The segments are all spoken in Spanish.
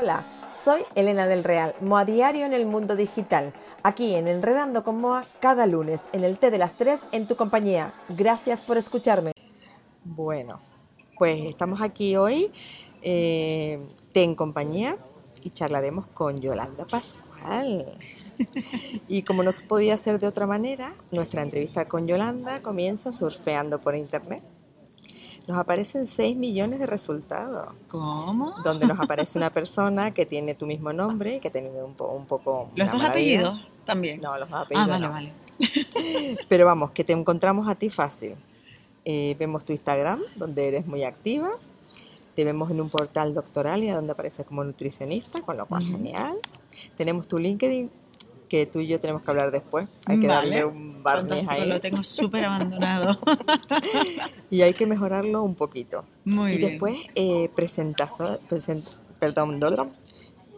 Hola, soy Elena del Real, Moa Diario en el mundo digital, aquí en Enredando con Moa cada lunes en el T de las 3 en tu compañía. Gracias por escucharme. Bueno, pues estamos aquí hoy, eh, en compañía y charlaremos con Yolanda Pascual. Y como no se podía hacer de otra manera, nuestra entrevista con Yolanda comienza surfeando por internet nos aparecen 6 millones de resultados. ¿Cómo? Donde nos aparece una persona que tiene tu mismo nombre, que tiene un, un poco... ¿Los dos apellidos también? No, los dos apellidos Ah, vale, vale. Pero vamos, que te encontramos a ti fácil. Eh, vemos tu Instagram, donde eres muy activa. Te vemos en un portal doctoral y donde apareces como nutricionista, con lo cual genial. Tenemos tu LinkedIn, que tú y yo tenemos que hablar después. Hay que Vale, darle un barniz ahí. Lo tengo súper abandonado. Y hay que mejorarlo un poquito. Muy y bien. después, eh, presentazo- present- perdón,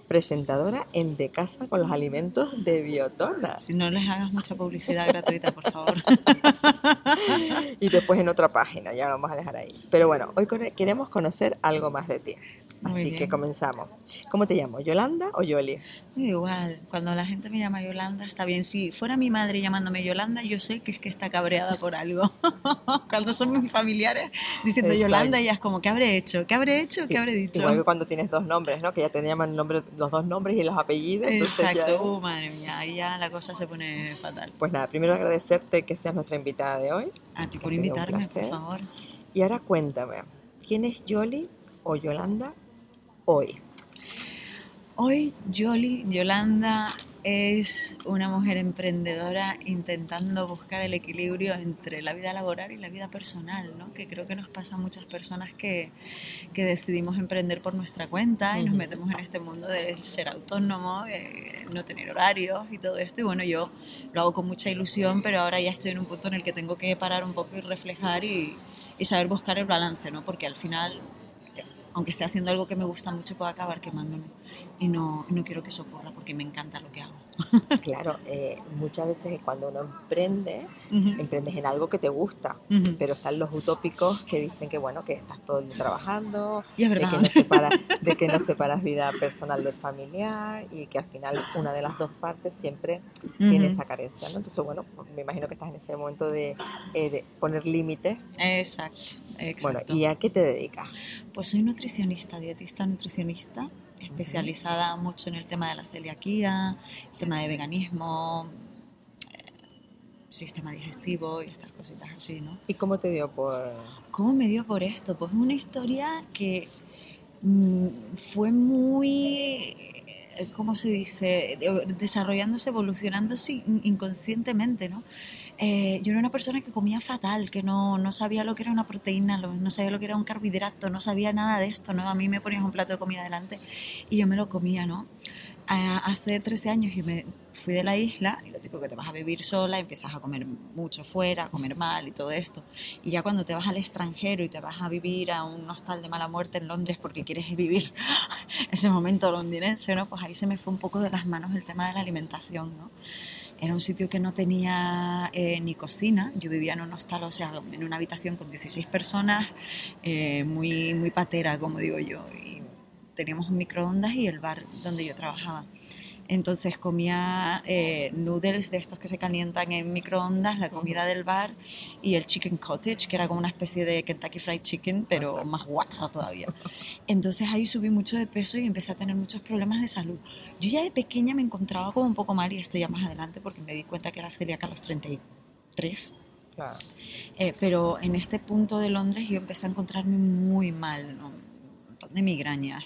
presentadora en De Casa con los alimentos de Biotona. Si no les hagas mucha publicidad gratuita, por favor. Y después en otra página, ya lo vamos a dejar ahí. Pero bueno, hoy queremos conocer algo más de ti. Muy Así bien. que comenzamos. ¿Cómo te llamo? ¿Yolanda o Yoli? Igual, cuando la gente me llama Yolanda está bien. Si fuera mi madre llamándome Yolanda, yo sé que es que está cabreada por algo. cuando son mis familiares diciendo Exacto. Yolanda, ya es como, ¿qué habré hecho? ¿Qué habré hecho? ¿Qué habré dicho? Igual que cuando tienes dos nombres, ¿no? Que ya te llaman el nombre, los dos nombres y los apellidos. ya- Exacto, uh, madre mía, ahí ya la cosa se pone fatal. Pues nada, primero agradecerte que seas nuestra invitada de hoy. A ti por invitarme, por favor. Y ahora cuéntame, ¿quién es Yoli o Yolanda hoy? Hoy Yoli, Yolanda, es una mujer emprendedora intentando buscar el equilibrio entre la vida laboral y la vida personal, ¿no? que creo que nos pasa a muchas personas que, que decidimos emprender por nuestra cuenta y nos metemos en este mundo de ser autónomo, eh, no tener horarios y todo esto. Y bueno, yo lo hago con mucha ilusión, pero ahora ya estoy en un punto en el que tengo que parar un poco y reflejar y, y saber buscar el balance, ¿no? porque al final aunque esté haciendo algo que me gusta mucho, puedo acabar quemándome. Y no, no quiero que eso porque me encanta lo que hago. Claro, eh, muchas veces cuando uno emprende, Ujú, emprendes en algo que te gusta, ujú. pero están los utópicos que dicen que bueno, que estás todo el día trabajando, Y es de que, no separas, de que no separas vida personal del familiar y que al final una de las dos partes siempre tiene Ujú. esa carencia, ¿no? Entonces, bueno, me imagino que estás en ese momento de, eh, de poner límites. Exacto, exacto. Bueno, ¿y a qué te dedicas? Pues soy nutricionista, dietista nutricionista, especializada mucho en el tema de la celiaquía, el tema de veganismo, eh, sistema digestivo y estas cositas así, ¿no? ¿Y cómo te dio por...? ¿Cómo me dio por esto? Pues una historia que mm, fue muy, eh, ¿cómo se dice? De- Desarrollándose, evolucionándose in- inconscientemente, ¿no? Eh, yo era una persona que comía fatal, que no, no sabía lo que era una proteína, no sabía lo que era un carbohidrato, no sabía nada de esto, ¿no? A mí me ponías un plato de comida delante y yo me lo comía, ¿no? Ah, hace 13 años y me fui de la isla y lo tipo que te vas a vivir sola empiezas a comer mucho fuera, a comer mal y todo esto. Y ya cuando te vas al extranjero y te vas a vivir a un hostal de mala muerte en Londres porque quieres vivir ese momento londinense, ¿no? Pues ahí se me fue un poco de las manos el tema de la alimentación, ¿no? Era un sitio que no tenía eh, ni cocina. Yo vivía en un hostal, o sea, en una habitación con 16 personas, eh, muy, muy patera, como digo yo. Y teníamos un microondas y el bar donde yo trabajaba. Entonces comía eh, noodles de estos que se calientan en microondas, la comida del bar y el chicken cottage, que era como una especie de Kentucky Fried Chicken, pero Exacto. más guarra todavía. Entonces ahí subí mucho de peso y empecé a tener muchos problemas de salud. Yo ya de pequeña me encontraba como un poco mal y esto ya más adelante porque me di cuenta que era celíaca a los 33. Claro. Eh, pero en este punto de Londres yo empecé a encontrarme muy mal, ¿no? Montón de migrañas,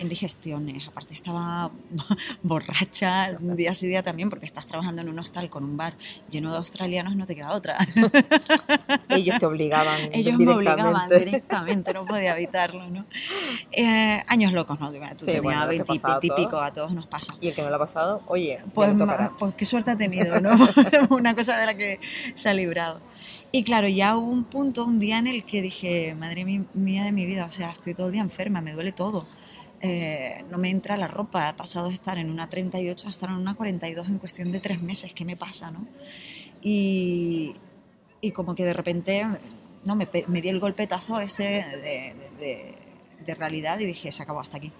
indigestiones, aparte estaba borracha día sí día también porque estás trabajando en un hostal con un bar lleno de australianos, no te queda otra. Ellos te obligaban Ellos me obligaban directamente. no podía evitarlo, ¿no? Eh, años locos, ¿no? Tú Sí, tenías bueno, lo que 20 pasaba a y pico, a todos nos pasa. Y el que no lo ha pasado, oye, Pues, tocará. pues qué suerte ha tenido, ¿no? Una cosa de la que se ha librado. Y claro, ya hubo un punto, un día en el que dije, madre mía de mi vida, o sea, estoy todo el día me duele todo. Eh, no me entra la ropa, he pasado de estar en una 38 a estar en una 42 en cuestión de tres meses, ¿qué me pasa, no? Y, como que de repente, no, me, di el golpetazo ese de- de realidad y dije, se acabó hasta aquí.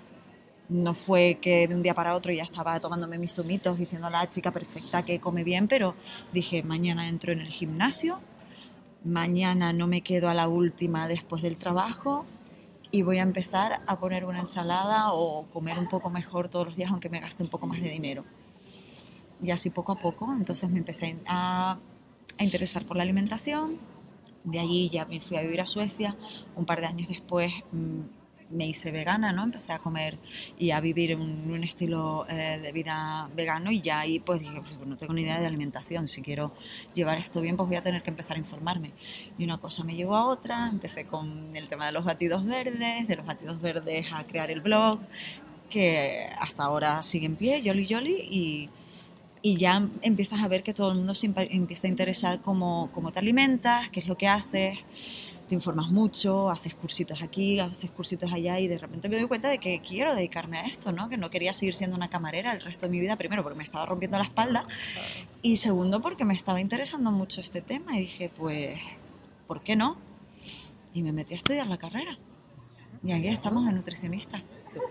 no fue que de un día para otro ya estaba tomándome mis zumitos y siendo la chica perfecta que come bien, pero dije, mañana entro en el gimnasio, mañana no me quedo a la última después del trabajo y voy a empezar a poner una ensalada o comer un poco mejor todos los días, aunque me gaste un poco más de dinero. Y así poco a poco, entonces me empecé a, a interesar por la alimentación. De allí ya me fui a vivir a Suecia. Un par de años después mm, me hice vegana, ¿no? Empecé a comer y a vivir un, un estilo eh, de vida vegano y ya ahí pues pues no tengo ni idea de alimentación, si quiero llevar esto bien pues voy a tener que empezar a informarme. Y una cosa me llevó a otra, empecé con el tema de los batidos verdes, de los batidos verdes a crear el blog, que hasta ahora sigue en pie, Jolly Jolly, y, y ya empiezas a ver que todo el mundo se empieza a interesar cómo, cómo te alimentas, qué es lo que haces te informas mucho, haces cursitos aquí, haces cursitos allá y de repente me doy cuenta de que quiero dedicarme a esto, ¿no? Que no quería seguir siendo una camarera el resto de mi vida, primero porque me estaba rompiendo la espalda y segundo porque me estaba interesando mucho este tema y dije, pues, ¿por qué no? Y me metí a estudiar la carrera. Y aquí estamos de nutricionista.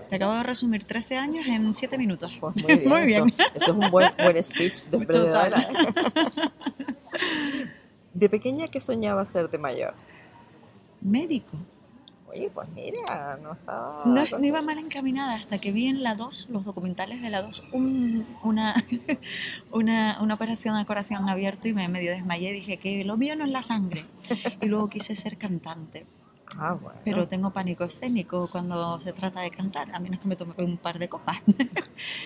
Te acabo de resumir 13 años en 7 minutos. Pues muy bien. Muy bien. Eso, eso es un buen, buen speech de emprendedora. De pequeña, ¿qué soñaba ser de mayor? Médico. Oye, pues mira, no estaba... No, no iba mal encaminada hasta que vi en la 2, los documentales de la 2, un- una, una, una operación a corazón abierto y me medio desmayé. Dije que lo mío no es la sangre. Y luego quise ser cantante. Ah, bueno. Pero tengo pánico escénico cuando se trata de cantar, a menos que me tome un par de copas.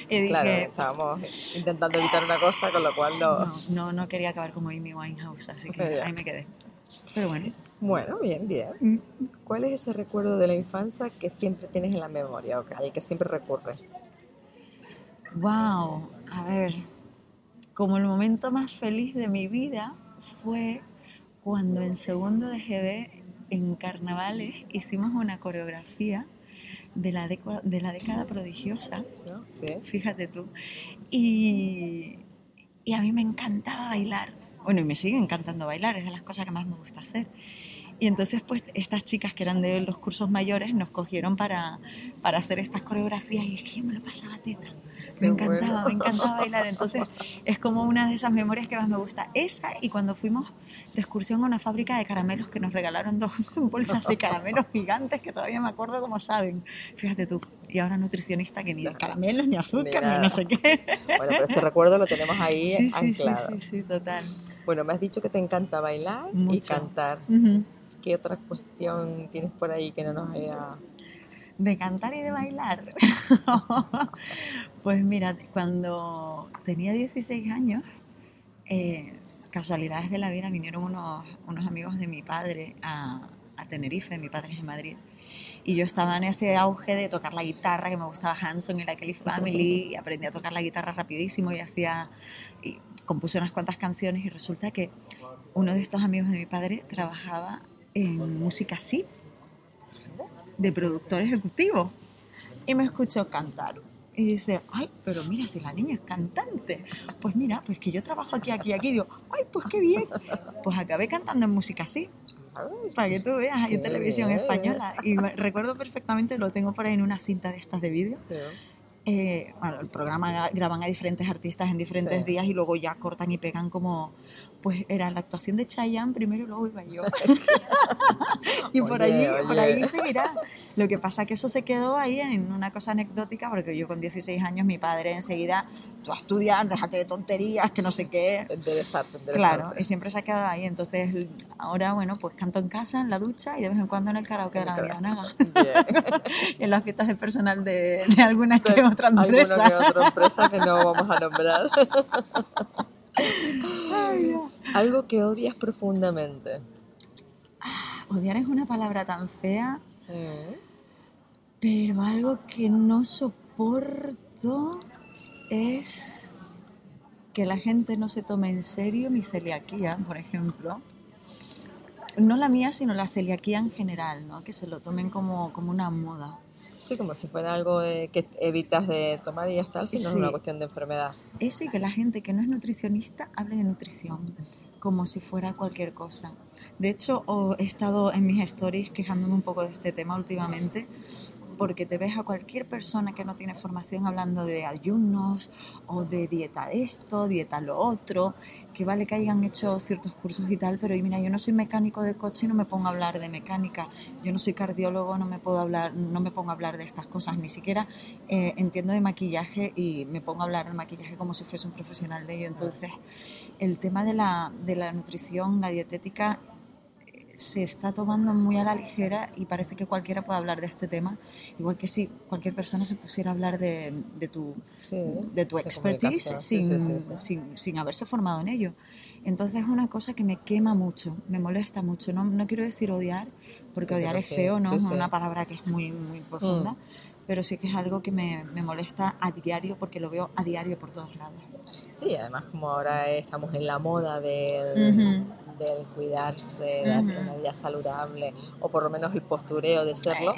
y dije, Claro, estábamos intentando evitar una cosa, con lo cual no... no, no, no quería acabar como Amy Winehouse, así que ahí me quedé. Pero bueno. Bueno, bien, bien. Mm. ¿Cuál es ese recuerdo de la infancia que siempre tienes en la memoria o que- al que siempre recurres? Wow, a ver, como el momento más feliz de mi vida fue cuando en segundo de GB en carnavales hicimos una coreografía de la, deco- de la década prodigiosa. Sí. fíjate tú, y, y a mí me encantaba bailar. Bueno, y me sigue encantando bailar, es de las cosas que más me gusta hacer. Y entonces, pues, estas chicas que eran de los cursos mayores nos cogieron para, para hacer estas coreografías y es que yo me lo pasaba teta. Qué Me encantaba, bueno. me encantaba bailar. Entonces, es como una de esas memorias que más me gusta. Esa y cuando fuimos de excursión a una fábrica de caramelos que nos regalaron dos bolsas de caramelos gigantes que todavía me acuerdo como saben. Fíjate tú. Y ahora nutricionista que ni de caramelos, ni azúcar, ni nada. no sé qué. Bueno, pero ese recuerdo lo tenemos ahí Sí, sí, sí, anclado. sí, sí, total. Bueno, me has dicho que te encanta bailar y Mucho. cantar. Ujú. ¿Qué otra cuestión tienes por ahí que no nos haya... De cantar y de bailar. pues mira, cuando tenía 16 años, eh, casualidades de la vida, vinieron unos, unos amigos de mi padre a, a Tenerife, mi padre es de Madrid. Y yo estaba en ese auge de tocar la guitarra, que me gustaba Hanson y la Kelly Family, y aprendí a tocar la guitarra rapidísimo y hacía, y compuse unas cuantas canciones y resulta que uno de estos amigos de mi padre trabajaba en música así, de productor ejecutivo. Y me escuchó cantar. Y dice, ay, pero mira, si la niña es cantante. Pues mira, pues que yo trabajo aquí, aquí, aquí. Y digo, ay, pues qué bien. Pues acabé cantando en música así, para que tú veas, Qué televisión española. Y recuerdo perfectamente, lo tengo por ahí en una cinta de estas de vídeo. sí. Eh, bueno, el programa graban a diferentes artistas en diferentes Sí. días y luego ya cortan y pegan como, pues era la actuación de Chayanne primero y luego iba yo. y por Oye, ahí, por oye. ahí seguirá. Lo que pasa que eso se quedó ahí en una cosa anecdótica porque yo con 16 años mi padre enseguida, tú a estudiar, déjate de tonterías, que no sé qué. Interesante, interesante. Claro, y siempre se ha quedado ahí. Entonces, ahora, bueno, pues canto en casa, en la ducha y de vez en cuando en el karaoke de la Naga. Y en las fiestas de personal de, de alguna que otra Alguna empresa. que otra empresa que no vamos a nombrar. Algo que odias profundamente. Odiar es una palabra tan fea, Mm. pero algo que no soporto es que la gente no se tome en serio mi celiaquía, por ejemplo. No la mía, sino la celiaquía en general, ¿no? Que se lo tomen como, como una moda. Sí, como si fuera algo de- que evitas de tomar y ya está, sino es Sí. una cuestión de enfermedad. Eso y que la gente que no es nutricionista hable de nutrición como si fuera cualquier cosa. De hecho, he estado en mis stories quejándome un poco de este tema últimamente porque te ves a cualquier persona que no tiene formación hablando de ayunos o de dieta esto, dieta lo otro, que vale que hayan hecho ciertos cursos y tal, pero mira, yo no soy mecánico de coche y no me pongo a hablar de mecánica, yo no soy cardiólogo, no me puedo hablar, no me pongo a hablar de estas cosas, ni siquiera eh, entiendo de maquillaje y me pongo a hablar de maquillaje como si fuese un profesional de ello. Entonces, el tema de la, de la nutrición, la dietética, se está tomando muy a la ligera y parece que cualquiera puede hablar de este tema, igual que si cualquier persona se pusiera a hablar de, de tu, de tu expertise sin, sin, sin, haberse formado en ello. Entonces es una cosa que me quema mucho, me molesta mucho. No, no quiero decir odiar, porque odiar es feo, ¿no? Es una palabra que es muy, muy profunda, mm. Pero sí que es algo que me, me molesta a diario porque lo veo a diario por todos lados. Sí, además como ahora estamos en la moda del del cuidarse, de una vida saludable, o por lo menos el postureo de serlo,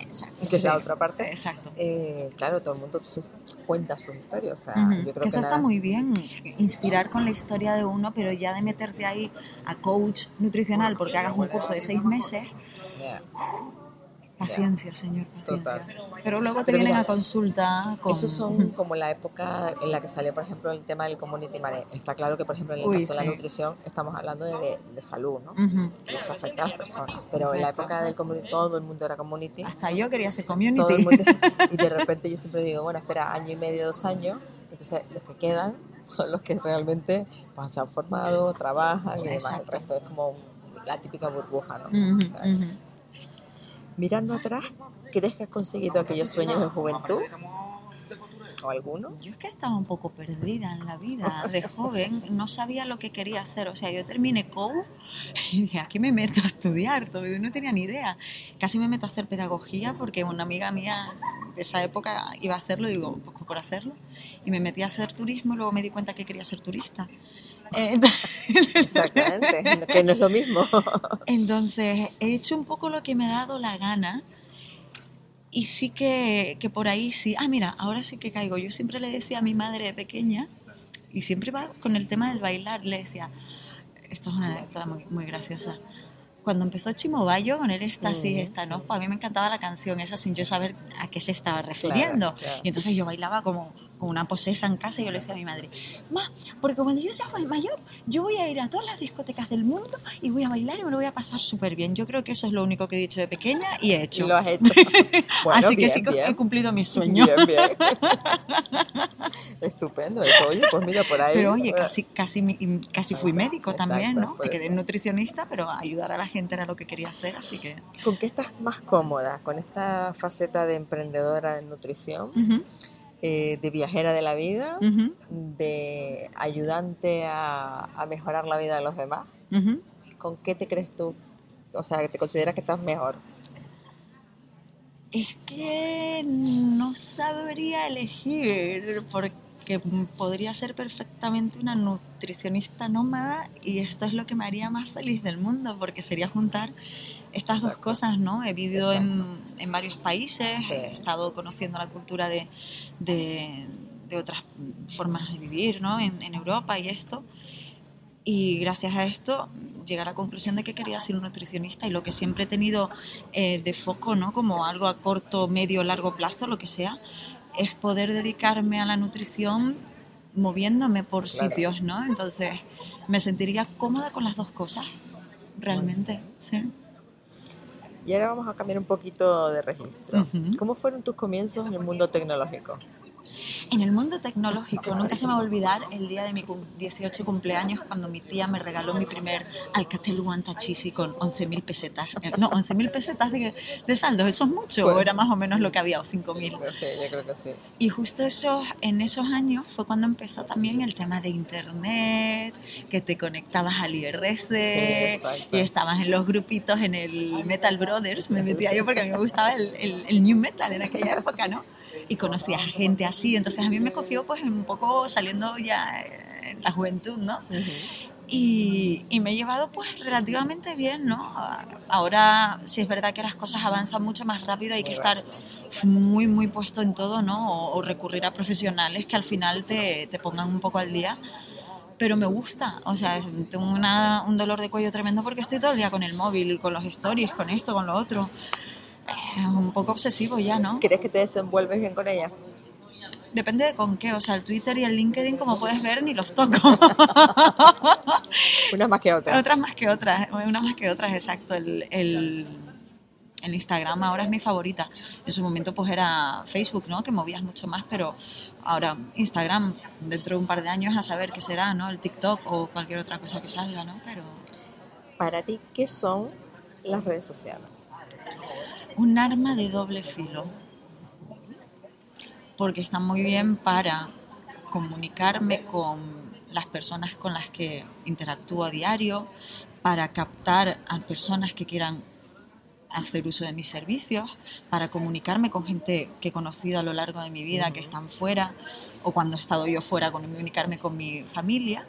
que es la otra parte. Exacto. Eh, claro, todo el mundo cuenta su historia. O sea, yo creo que, eso está muy bien, inspirar con la historia de uno, pero ya de meterte ahí a coach nutricional porque hagas un curso de seis meses. Paciencia, señor, paciencia. Pero luego te vienen a consulta con... Esos son como la época en la que salió, por ejemplo, el tema del community management. Está claro que, por ejemplo, en el caso de la nutrición estamos hablando de, de salud, ¿no? Y eso afecta a las personas. Pero en la época del community todo el mundo era community. Hasta yo quería ser community. Mundo, y de repente yo siempre digo, bueno, espera, año y medio, dos años. Entonces los que quedan son los que realmente pues, se han formado, trabajan y demás. El resto es como la típica burbuja, ¿no? Mirando atrás, ¿crees que has conseguido aquellos sueños de juventud? ¿O alguno? Yo es que estaba un poco perdida en la vida. De joven no sabía lo que quería hacer. O sea, yo terminé COU y dije, aquí me meto a estudiar. Todavía no tenía ni idea. Casi me meto a hacer pedagogía porque una amiga mía de esa época iba a hacerlo. Digo, pues por hacerlo. Y me metí a hacer turismo y luego me di cuenta que quería ser turista. Exactamente, que no es lo mismo. Entonces, he hecho un poco lo que me ha dado la gana y sí que, que, por ahí sí. Ah, mira, ahora sí que caigo. Yo siempre le decía a mi madre de pequeña, y siempre va con el tema del bailar, le decía, esto es una anécdota muy, muy graciosa. Cuando empezó Chimo Bayo con el éxtasis, mm. esta, ¿no? Pues a mí me encantaba la canción esa sin yo saber a qué se estaba refiriendo. Y entonces yo bailaba como una posesa en casa y yo le decía a mi madre, ma, porque cuando yo sea mayor, yo voy a ir a todas las discotecas del mundo y voy a bailar y me lo voy a pasar súper bien. Yo creo que eso es lo único que he dicho de pequeña y he hecho. Y lo has hecho. Así que sí que he cumplido mi sueño. Bien, bien. Estupendo eso. Oye, pues mira, por ahí. Pero oye, casi, casi, casi fui médico también, ¿no? Me quedé nutricionista, pero ayudar a la gente era lo que quería hacer, así que... ¿Con qué estás más cómoda? ¿Con esta faceta de emprendedora en nutrición? Eh, de viajera de la vida, de ayudante a, mejorar la vida de los demás. ¿Con qué te crees tú? O sea, ¿te consideras que estás mejor? Es que no sabría elegir porque podría ser perfectamente una nutricionista nómada y esto es lo que me haría más feliz del mundo porque sería juntar estas dos cosas, ¿no? He vivido en, en, varios países, he estado conociendo la cultura de, de, otras formas de vivir, ¿no? En, en, Europa y esto. Y gracias a esto llegué a la conclusión de que quería ser un nutricionista y lo que siempre he tenido eh, de foco, ¿no? Como algo a corto, medio, largo plazo, lo que sea, es poder dedicarme a la nutrición moviéndome por sitios, ¿no? Entonces me sentiría cómoda con las dos cosas, realmente, sí. Y ahora vamos a cambiar un poquito de registro. ¿Cómo fueron tus comienzos en el mundo tecnológico? En el mundo tecnológico, nunca se me va a olvidar el día de mi 18 cumpleaños cuando mi tía me regaló mi primer Alcatel One Easy con 11.000 pesetas. Eh, no, 11.000 pesetas de, de saldo, eso es mucho, o era más o menos lo que había, o 5.000. Sí, yo creo que sí. Y justo eso, en esos años fue cuando empezó también el tema de internet, que te conectabas al IRC y estabas en los grupitos en el Metal Brothers, me metía yo porque a mí me gustaba el, el, el New Metal en aquella época, ¿no? Y conocía gente así. Entonces a mí me cogió pues un poco saliendo ya en la juventud, ¿no? Y, y, me he llevado pues relativamente bien, ¿no? Ahora sí es verdad que las cosas avanzan mucho más rápido, hay que estar muy, muy puesto en todo, ¿no? O, recurrir a profesionales que al final te, te, pongan un poco al día. Pero me gusta, o sea, tengo una, un dolor de cuello tremendo porque estoy todo el día con el móvil, con los stories, con esto, con lo otro Es un poco obsesivo ya, ¿no? ¿Crees que te desenvuelves bien con ella? Depende de con qué, o sea, el Twitter y el LinkedIn, como puedes ver, ni los toco. Unas más que otras. Otras más que otras, unas más que otras, exacto. El, el, el Instagram ahora es mi favorita. En su momento pues era Facebook, ¿no? Que movías mucho más, pero ahora Instagram, dentro de un par de años a saber qué será, ¿no? El TikTok o cualquier otra cosa que salga, ¿no? Pero Para ti, ¿qué son las redes sociales? Un arma de doble filo. Porque está muy bien para comunicarme con las personas con las que interactúo a diario, para captar a personas que quieran hacer uso de mis servicios, para comunicarme con gente que he conocido a lo largo de mi vida que están fuera, o cuando he estado yo fuera, comunicarme con mi familia.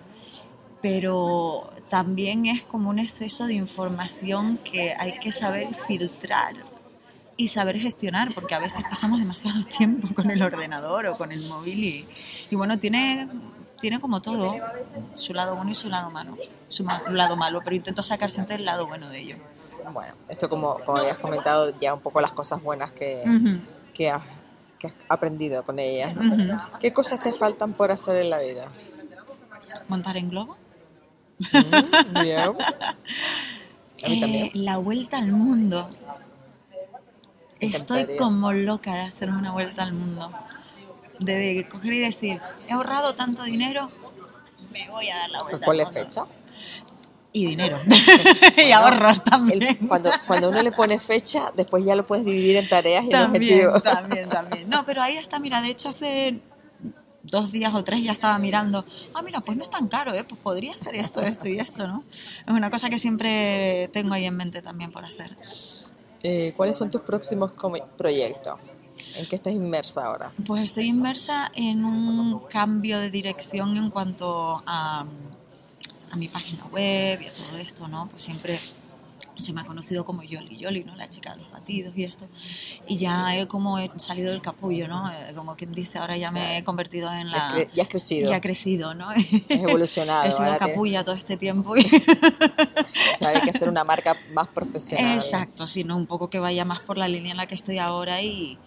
Pero también es como un exceso de información que hay que saber filtrar y saber gestionar, porque a veces pasamos demasiado tiempo con el ordenador o con el móvil y, y bueno, tiene, tiene como todo su lado bueno y su lado malo, su ma- lado malo, pero intento sacar siempre el lado bueno de ello. Bueno, esto como, como habías comentado, ya un poco las cosas buenas que, que, has, que has aprendido con ellas. ¿Qué cosas te faltan por hacer en la vida? ¿Montar en globo? Mm, bien. A mí Eh, la vuelta al mundo. Estoy como loca de hacerme una vuelta al mundo. De, de coger y decir, he ahorrado tanto dinero, me voy a dar la vuelta ¿Cuál al es mundo". fecha? Y dinero. y ahorros El- también. cuando, cuando uno le pone fecha, después ya lo puedes dividir en tareas y en objetivos. también, también. No, pero ahí está, mira, de hecho hace dos días o tres ya estaba mirando, ah, mira, pues no es tan caro, ¿eh? Pues podría hacer esto, esto y esto, ¿no? Es una cosa que siempre tengo ahí en mente también por hacer. Eh, ¿Cuáles son tus próximos proyectos? ¿En qué estás inmersa ahora? Pues estoy inmersa en un cambio de dirección en cuanto a, a mi página web y a todo esto, ¿no? Pues siempre se me ha conocido como Yoli Yoli, ¿no? La chica de los batidos y esto. Y ya he como he salido del capullo, ¿no? Eh, Como quien dice, ahora ya me he convertido en la... ya has crecido, Ya he crecido, ¿no? has evolucionado. He sido capulla todo este tiempo. y- o sea, hay que hacer una marca más profesional. Exacto, sino un poco que vaya más por la línea en la que estoy ahora y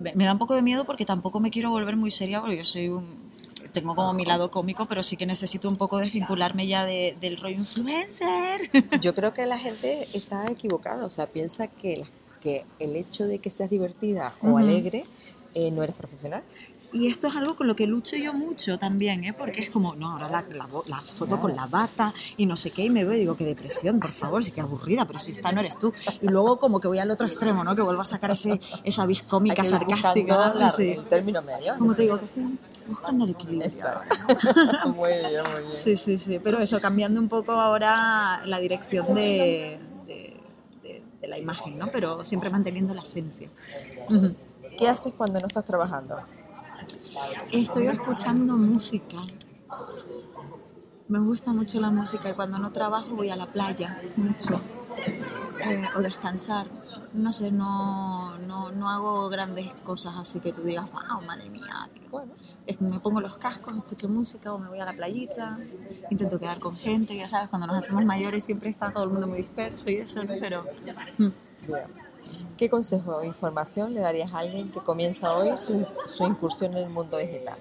me me da un poco de miedo porque tampoco me quiero volver muy seria porque yo soy un, tengo como mi lado cómico, pero sí que necesito un poco desvincularme ya de- del rollo influencer. Yo creo que la gente está equivocada, o sea, piensa que, que el hecho de que seas divertida o alegre eh, no eres profesional. Y esto es algo con lo que lucho yo mucho también, ¿eh? porque es como, no, ahora la, la la foto con la bata y no sé qué, y me veo y digo, qué depresión, por favor, sí que aburrida, pero si esta no eres tú. Y luego como que voy al otro extremo, ¿no? Que vuelvo a sacar ese, esa vis Hay cómica, que ir sarcástica. buscando la- sí. el término medio. Como te digo, que estoy buscando el equilibrio. Muy bien, muy bien. Sí, sí, sí, pero eso, cambiando un poco ahora la dirección de, de, de- de la imagen, ¿no? Pero siempre manteniendo la esencia. ¿Qué haces cuando no estás trabajando? Estoy escuchando música. Me gusta mucho la música y cuando no trabajo voy a la playa, mucho. Eh, o descansar. No sé, no, no, no hago grandes cosas así que tú digas, wow, madre mía. Me pongo los cascos, escucho música o me voy a la playita, intento quedar con gente, ya sabes, cuando nos hacemos mayores siempre está todo el mundo muy disperso y eso, ¿no? Pero mm. ¿Qué consejo o información le darías a alguien que comienza hoy su, incursión en el mundo digital?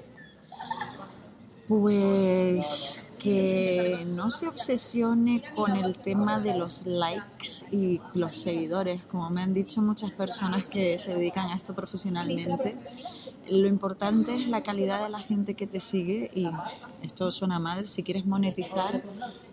pues que no se obsesione con el tema de los likes y los seguidores, como me han dicho muchas personas que se dedican a esto profesionalmente. Lo importante es la calidad de la gente que te sigue y esto suena mal, si quieres monetizar,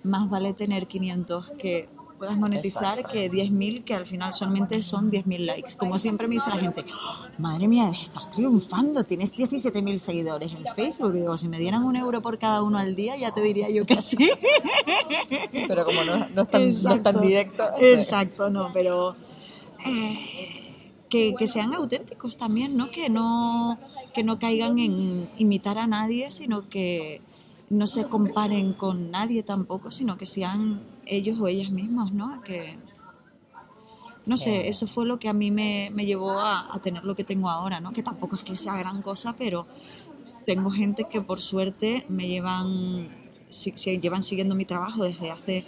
más vale tener 500 que puedas monetizar que 10.000 que al final solamente son 10.000 likes. Como siempre me dice la gente, "Oh, madre mía, estás triunfando, tienes 17.000 seguidores en Facebook. Y digo, si me dieran un euro por cada uno al día, ya te diría yo que sí. Pero como no, no es, tan, no es tan directo. Exacto, no, pero eh, que, que sean auténticos también, ¿no? Que no, que no caigan en imitar a nadie, sino que no se comparen con nadie tampoco, sino que sean ellos o ellas mismos, ¿no? Que, no sé, eso fue lo que a mí me, me llevó a, a tener lo que tengo ahora, ¿no? Que tampoco es que sea gran cosa, pero tengo gente que por suerte me llevan, si- si- llevan siguiendo mi trabajo desde hace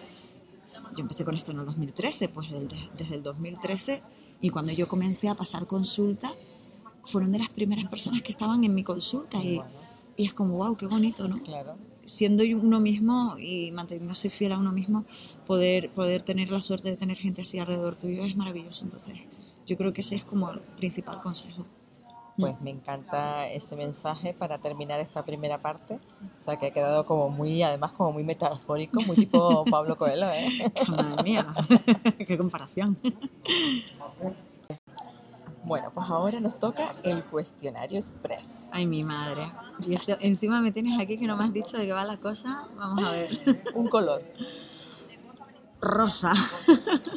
yo empecé con esto en el 2013, pues del- desde el 2013 Y cuando yo comencé a pasar consulta, fueron de las primeras personas que estaban en mi consulta y, y es como, wow, qué bonito, ¿no? Claro. Siendo uno mismo y manteniéndose fiel a uno mismo, poder, poder tener la suerte de tener gente así alrededor tuyo es maravilloso. Entonces, yo creo que ese es como el principal consejo. Pues me encanta ese mensaje para terminar esta primera parte. O sea, que ha quedado como muy, además, como muy metafórico, muy tipo Pablo Coelho, ¿eh? Madre mía, qué comparación. Bueno, pues ahora nos toca el cuestionario express. Ay, mi madre. Y esto, encima me tienes aquí que no me has dicho de qué va la cosa. Vamos a ver. Un color. Rosa.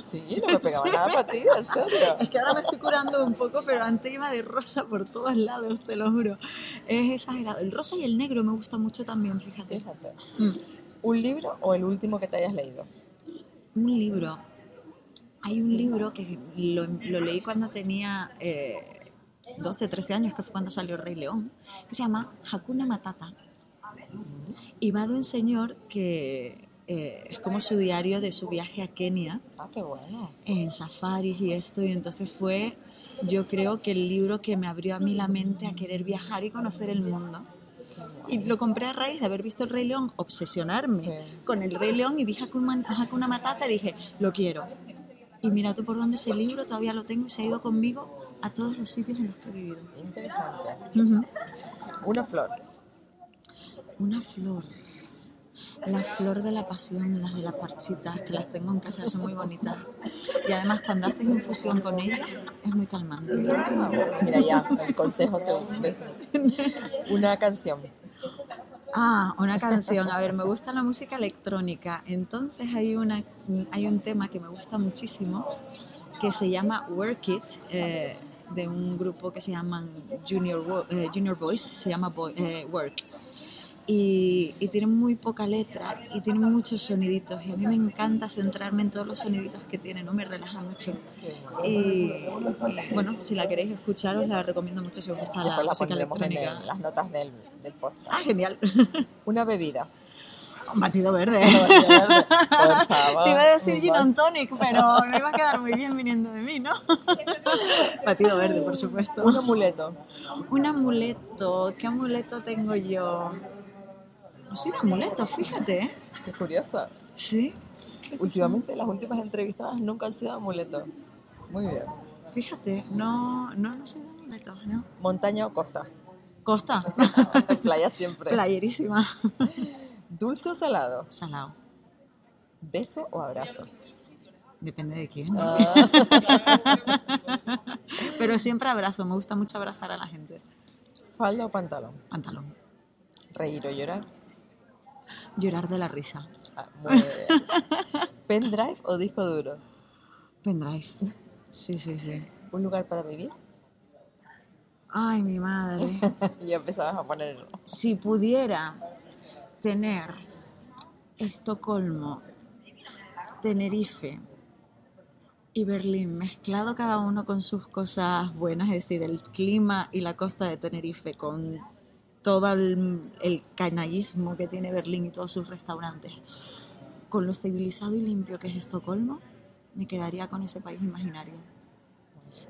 Sí, no me pegaba nada para ti, en serio. Es que ahora me estoy curando un poco, pero antes iba de rosa por todos lados, te lo juro. Es exagerado. El rosa y el negro me gusta mucho también, fíjate. Fíjate. Mm. ¿Un libro o el último que te hayas leído? Un libro. Hay un libro que lo, lo leí cuando tenía eh, 12, 13 años, que fue cuando salió Rey León, que se llama Hakuna Matata. Y va de un señor que eh, es como su diario de su viaje a Kenia Ah, qué bueno. en safaris y esto, y entonces fue, yo creo que el libro que me abrió a mí la mente a querer viajar y conocer el mundo. Y lo compré a raíz de haber visto el Rey León, obsesionarme Sí. con el Rey León y vi Hakuna, Hakuna Matata y dije, lo quiero. Y mira tú por dónde ese libro todavía lo tengo y se ha ido conmigo a todos los sitios en los que he vivido. Interesante. Una flor. Una flor. La flor de la pasión, las de las parchitas, que las tengo en casa, son muy bonitas. Y además cuando haces infusión con ellas, es muy calmante. Ah, bueno, mira ya, el consejo según ves. Una canción. Ah, una canción. A ver, me gusta la música electrónica. Entonces hay, una, hay un tema que me gusta muchísimo que se llama Work It, eh, de un grupo que se llaman Junior, eh, Junior Boys, se llama eh, Work. Y, y tiene muy poca letra y tiene muchos soniditos. Y a mí me encanta centrarme en todos los soniditos que tiene, ¿no? Me relaja mucho. Y, y, bueno, si la queréis escuchar, os la recomiendo mucho si os gusta la la música en, electrónica. el- las notas del, del podcast. Ah, genial. Una bebida. Un batido verde. Favor. Te iba a decir gin and tonic, pero no iba a quedar muy bien viniendo de mí, ¿no? Batido verde, por supuesto. Un amuleto. Un amuleto. ¿Qué amuleto tengo yo? No soy de amuletos, fíjate, ¿eh? Qué curioso. Sí. Últimamente las últimas entrevistadas nunca han sido amuletos. Muy bien. Fíjate, no, no, no soy ¿no? Montaña o costa. Costa. Playa siempre. Playerísima. Dulce o salado. Salado. Beso o abrazo. Depende de quién. ¿no? Ah, Pero siempre abrazo. Me gusta mucho abrazar a la gente. falda o pantalón. Pantalón. Reír o llorar. Llorar de la risa. Ah, muy bien. Pendrive o disco duro. Pendrive. Sí, sí, sí. Un lugar para vivir. Ay, mi madre. Y ya empezabas a poner. Si pudiera tener Estocolmo, Tenerife y Berlín mezclado cada uno con sus cosas buenas, es decir, el clima y la costa de Tenerife con todo el, el canallismo que tiene Berlín y todos sus restaurantes, con lo civilizado y limpio que es Estocolmo, me quedaría con ese país imaginario.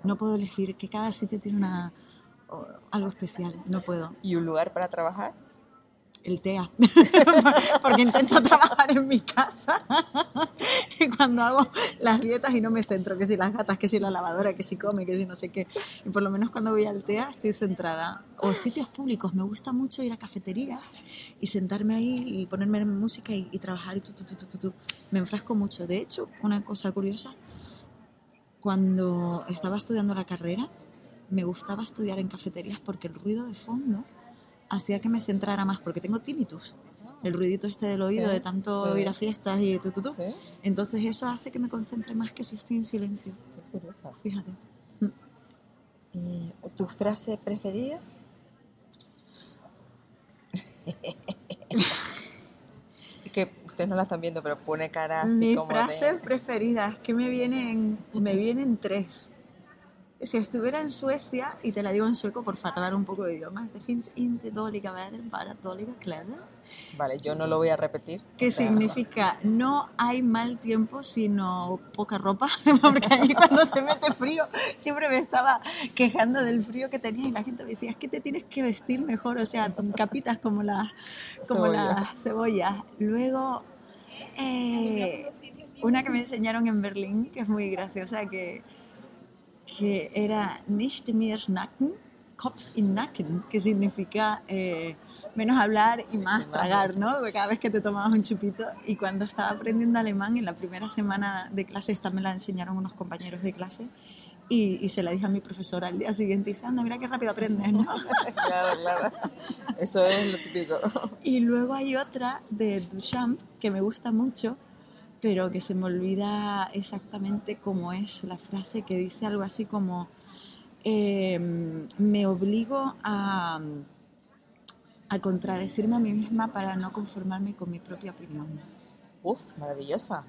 No puedo elegir que cada sitio tiene una, algo especial, no puedo. ¿Y un lugar para trabajar? El TEA, porque intento trabajar en mi casa y cuando hago las dietas y no me centro, que si las gatas, que si la lavadora, que si come, que si no sé qué. Y por lo menos cuando voy al TEA estoy centrada. O sitios públicos, me gusta mucho ir a cafeterías y sentarme ahí y ponerme en música y, y trabajar y tu, tu, tu, tu, tu, tu. Me enfrasco mucho. De hecho, una cosa curiosa, cuando estaba estudiando la carrera, me gustaba estudiar en cafeterías porque el ruido de fondo hacía que me centrara más, porque tengo tinnitus. El ruidito este del oído Sí, de tanto sí. ir a fiestas y tu, tu, tu. Sí. Entonces eso hace que me concentre más que si estoy en silencio. Qué curioso. Fíjate. ¿Y tu frase preferida? es que ustedes no la están viendo, pero pone cara así Mi como frase de... preferida es que me vienen, me vienen tres. Si estuviera en Suecia, y te la digo en sueco por fardar un poco de idiomas, det finns inte dåliga väder, bara dåliga kläder. Vale, yo no lo voy a repetir. Que o sea, significa no hay mal tiempo, sino poca ropa, porque allí cuando se mete frío siempre me estaba quejando del frío que tenía y la gente me decía, es que te tienes que vestir mejor, o sea, con capitas como las como Cebolla. las cebollas. Luego, eh, una que me enseñaron en Berlín, que es muy graciosa, que, que era nicht mehr schnacken, Kopf in Nacken, que significa eh, menos hablar y más tragar, ¿no? Cada vez que te tomabas un chupito. Y cuando estaba aprendiendo alemán, en la primera semana de clase, esta me la enseñaron unos compañeros de clase, y, y se la dije a mi profesora al día siguiente, y dice, anda, mira qué rápido aprendes, ¿no? claro, claro. Eso es lo típico. Y luego hay otra de Duchamp que me gusta mucho, pero que se me olvida exactamente cómo es la frase que dice algo así como eh, me obligo a, a contradecirme a mí misma para no conformarme con mi propia opinión. Uf, maravillosa.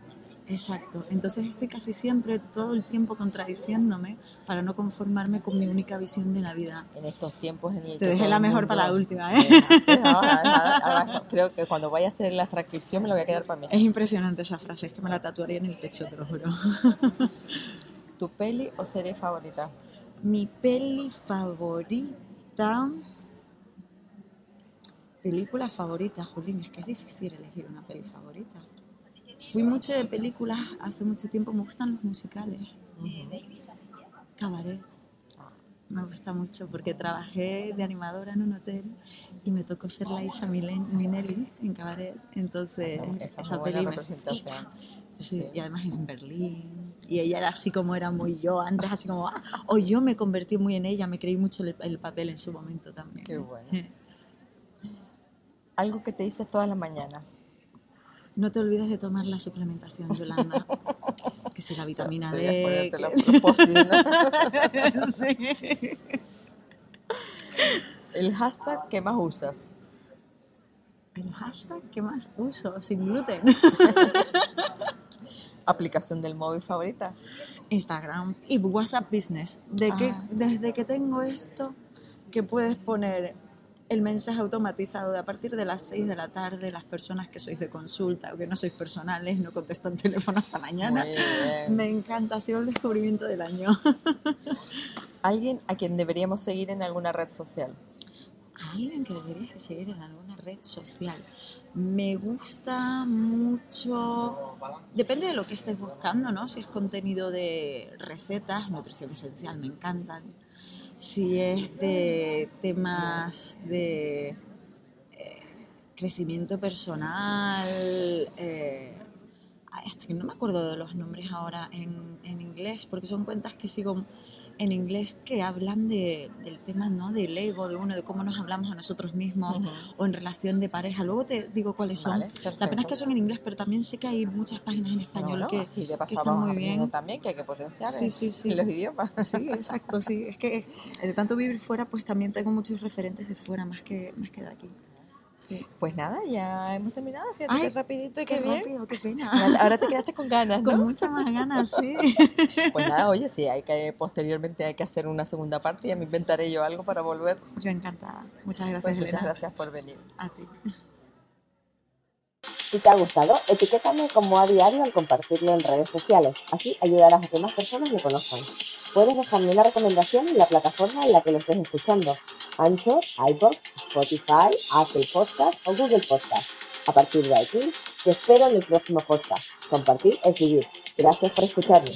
Exacto. Entonces estoy casi siempre, todo el tiempo contradiciéndome para no conformarme con mi única visión de la vida. En estos tiempos en el Te que dejé la mejor para la mundo- última, ¿eh? Ahora- ahora- ahora eso, creo que cuando vaya a hacer la transcripción me la voy a quedar para mí. Es impresionante esa frase, es que me la tatuaría en el pecho, te lo juro. ¿Tu peli o serie favorita? Mi peli favorita. Película favorita, Jolín, es que es difícil elegir una peli favorita. Fui mucho de películas hace mucho tiempo, me gustan los musicales. Cabaret. Me gusta mucho porque trabajé de animadora en un hotel y me tocó ser la Isa Milen- Minelli en Cabaret. Entonces, Esa es esa buena me representación. Sí, Sí. y además en Berlín. Y ella era así como era muy yo, antes así como... ah, O yo me convertí muy en ella, me creí mucho el, el papel en su momento también. Qué bueno. Algo que te dices todas las mañanas. No te olvides de tomar la suplementación, Yolanda. que si la vitamina D... que-. Sí. El hashtag que más usas. El hashtag que más uso, sin gluten. Aplicación del móvil favorita. Instagram y WhatsApp Business. De que, Ah. desde que tengo esto, que puedes poner el mensaje automatizado de a partir de las 6 de la tarde, las personas que sois de consulta o que no sois personales, no contesto el teléfono hasta mañana. Me encanta, ha sido el descubrimiento del año. Alguien a quien deberíamos seguir en alguna red social. Alguien que deberías de seguir en alguna red social. Me gusta mucho, depende de lo que estés buscando, ¿no? Si es contenido de recetas, nutrición esencial, me encantan. Si es de temas de eh, crecimiento personal, eh, no me acuerdo de los nombres ahora en, en inglés, porque son cuentas que sigo en inglés que hablan de, del tema ¿no? del ego de uno, de cómo nos hablamos a nosotros mismos o en relación de pareja. Luego te digo cuáles son. Vale, La pena es que son en inglés, pero también sé que hay muchas páginas en español No, no, que, de paso que están muy bien. también que hay que potenciar Sí, sí, sí. en los idiomas. Sí, exacto, sí. Es que eh, de tanto vivir fuera, pues también tengo muchos referentes de fuera más que, más que de aquí. Sí. Pues nada, ya hemos terminado. Fíjate Ay, qué rapidito y qué, Qué bien. rápido, qué pena. Ahora te quedaste con ganas, Con muchas más ganas, sí. Pues nada, oye, sí, hay que posteriormente hay que hacer una segunda parte y ya me inventaré yo algo para volver. Yo encantada. Muchas gracias, Pues muchas Elena. gracias por venir. A ti. Si te ha gustado, etiquétame como a diario al compartirlo en redes sociales. Así ayudarás a que más personas lo conozcan. Puedes dejarme una recomendación en la plataforma en la que lo estés escuchando. Anchor, iBox, Spotify, Apple Podcast o Google Podcast. A partir de aquí, te espero en el próximo podcast. Compartir es vivir. Gracias por escucharme.